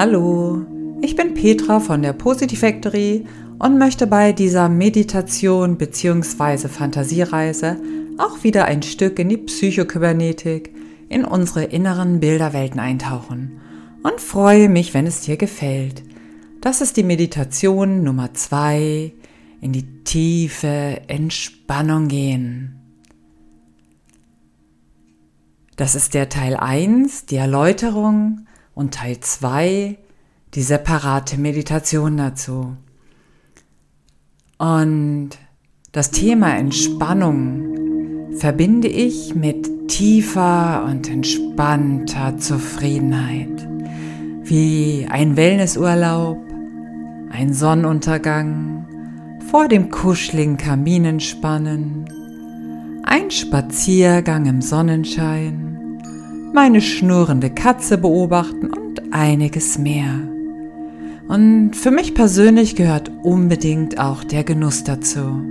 Hallo, ich bin Petra von der Positive Factory und möchte bei dieser Meditation bzw. Fantasiereise auch wieder ein Stück in die Psychokybernetik, in unsere inneren Bilderwelten eintauchen und freue mich, wenn es dir gefällt. Das ist die Meditation Nummer zwei in die tiefe Entspannung gehen. Das ist der Teil 1, die Erläuterung und Teil 2, die separate Meditation dazu. Und das Thema Entspannung verbinde ich mit tiefer und entspannter Zufriedenheit, wie ein Wellnessurlaub, ein Sonnenuntergang, vor dem kuscheligen Kamin entspannen, ein Spaziergang im Sonnenschein, meine schnurrende Katze beobachten und einiges mehr. Und für mich persönlich gehört unbedingt auch der Genuss dazu.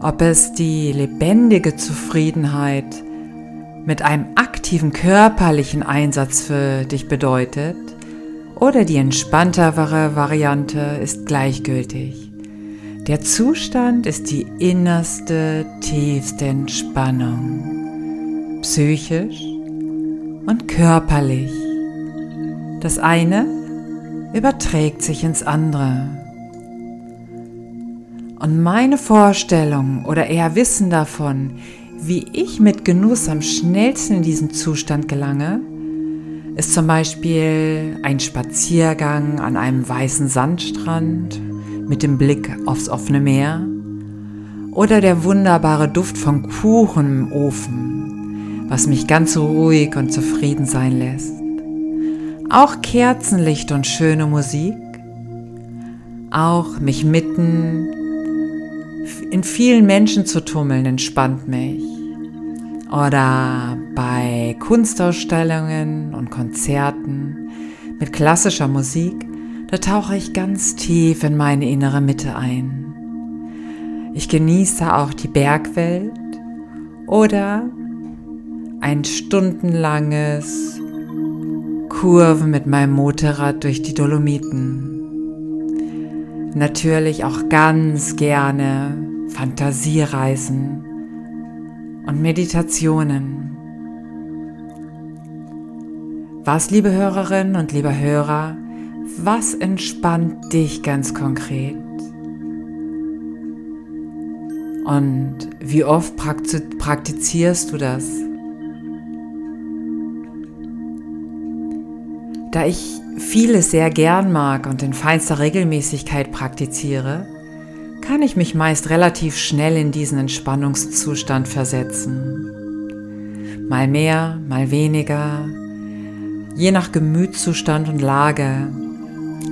Ob es die lebendige Zufriedenheit mit einem aktiven körperlichen Einsatz für dich bedeutet oder die entspanntere Variante ist gleichgültig. Der Zustand ist die innerste, tiefste Entspannung, psychisch und körperlich. Das eine überträgt sich ins andere. Und meine Vorstellung oder eher Wissen davon, wie ich mit Genuss am schnellsten in diesen Zustand gelange, ist zum Beispiel ein Spaziergang an einem weißen Sandstrand mit dem Blick aufs offene Meer oder der wunderbare Duft von Kuchen im Ofen, was mich ganz ruhig und zufrieden sein lässt. Auch Kerzenlicht und schöne Musik, auch mich mitten in vielen Menschen zu tummeln entspannt mich. Oder bei Kunstausstellungen und Konzerten mit klassischer Musik da tauche ich ganz tief in meine innere Mitte ein. Ich genieße auch die Bergwelt oder ein stundenlanges Kurven mit meinem Motorrad durch die Dolomiten. Natürlich auch ganz gerne Fantasiereisen und Meditationen. Was, liebe Hörerinnen und lieber Hörer, was entspannt dich ganz konkret? Und wie oft praktizierst du das? Da ich vieles sehr gern mag und in feinster Regelmäßigkeit praktiziere, kann ich mich meist relativ schnell in diesen Entspannungszustand versetzen. Mal mehr, mal weniger, je nach Gemütszustand und Lage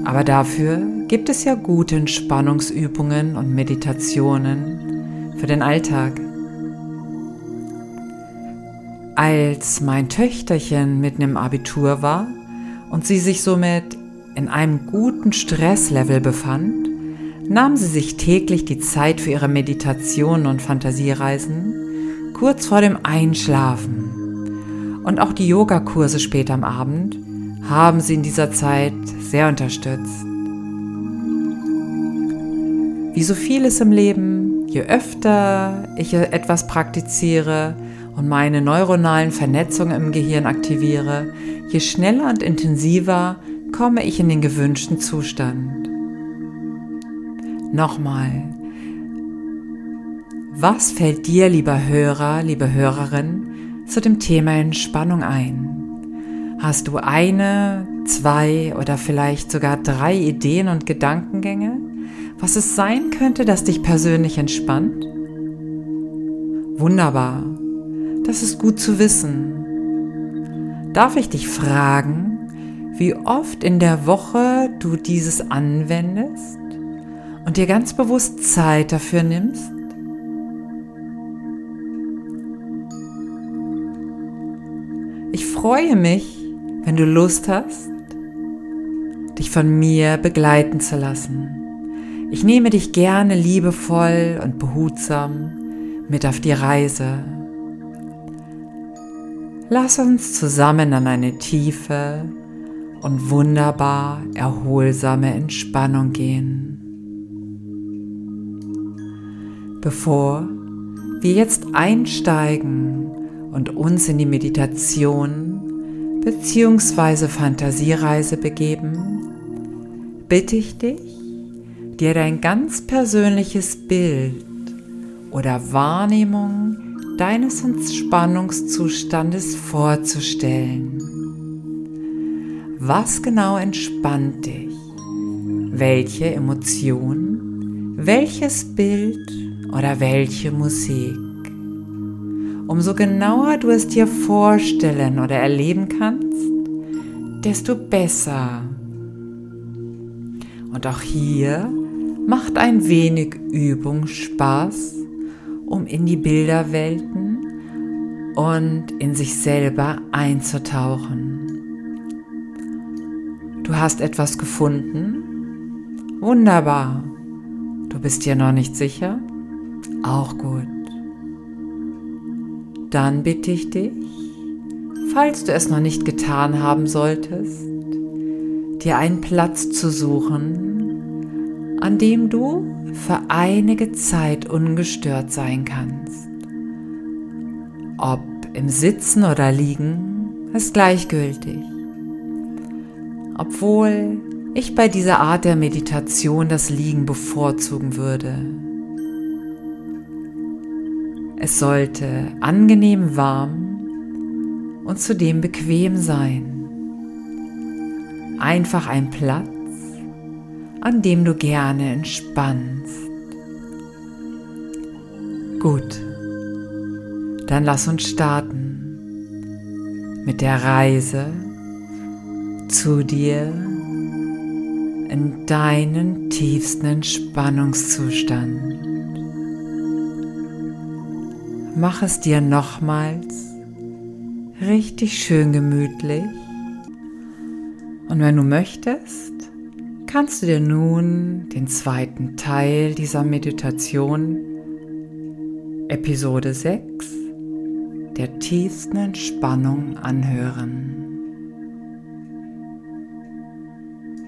aber dafür gibt es ja gute Entspannungsübungen und Meditationen für den Alltag. Als mein Töchterchen mitten im Abitur war und sie sich somit in einem guten Stresslevel befand, nahm sie sich täglich die Zeit für ihre Meditationen und Fantasiereisen kurz vor dem Einschlafen. Und auch die Yogakurse später am Abend haben sie in dieser Zeit sehr unterstützt. Wie so vieles im Leben, je öfter ich etwas praktiziere und meine neuronalen Vernetzungen im Gehirn aktiviere, je schneller und intensiver komme ich in den gewünschten Zustand. Nochmal, was fällt dir, lieber Hörer, liebe Hörerin, zu dem Thema Entspannung ein? Hast du eine, zwei oder vielleicht sogar drei Ideen und Gedankengänge, was es sein könnte, das dich persönlich entspannt? Wunderbar, das ist gut zu wissen. Darf ich dich fragen, wie oft in der Woche du dieses anwendest und dir ganz bewusst Zeit dafür nimmst? Ich freue mich, wenn du Lust hast, dich von mir begleiten zu lassen. Ich nehme dich gerne liebevoll und behutsam mit auf die Reise. Lass uns zusammen an eine tiefe und wunderbar erholsame Entspannung gehen. Bevor wir jetzt einsteigen und uns in die Meditation bzw. Fantasiereise begeben, bitte ich dich, dir dein ganz persönliches Bild oder Wahrnehmung deines Entspannungszustandes vorzustellen. Was genau entspannt dich? Welche Emotion? Welches Bild oder welche Musik? Umso genauer du es dir vorstellen oder erleben kannst, desto besser. Und auch hier macht ein wenig Übung Spaß um in die Bilderwelten und in sich selber einzutauchen. Du hast etwas gefunden? Wunderbar. Du bist dir noch nicht sicher? Auch gut. Dann bitte ich dich, falls du es noch nicht getan haben solltest, dir einen Platz zu suchen, an dem du für einige Zeit ungestört sein kannst. Ob im Sitzen oder Liegen ist gleichgültig. Obwohl ich bei dieser Art der Meditation das Liegen bevorzugen würde. Es sollte angenehm warm und zudem bequem sein. Einfach ein Platz, an dem du gerne entspannst. Gut, dann lass uns starten mit der Reise zu dir in deinen tiefsten Entspannungszustand. Mach es dir nochmals richtig schön gemütlich. Und wenn du möchtest, kannst du dir nun den zweiten Teil dieser Meditation, Episode 6, der tiefsten Entspannung anhören.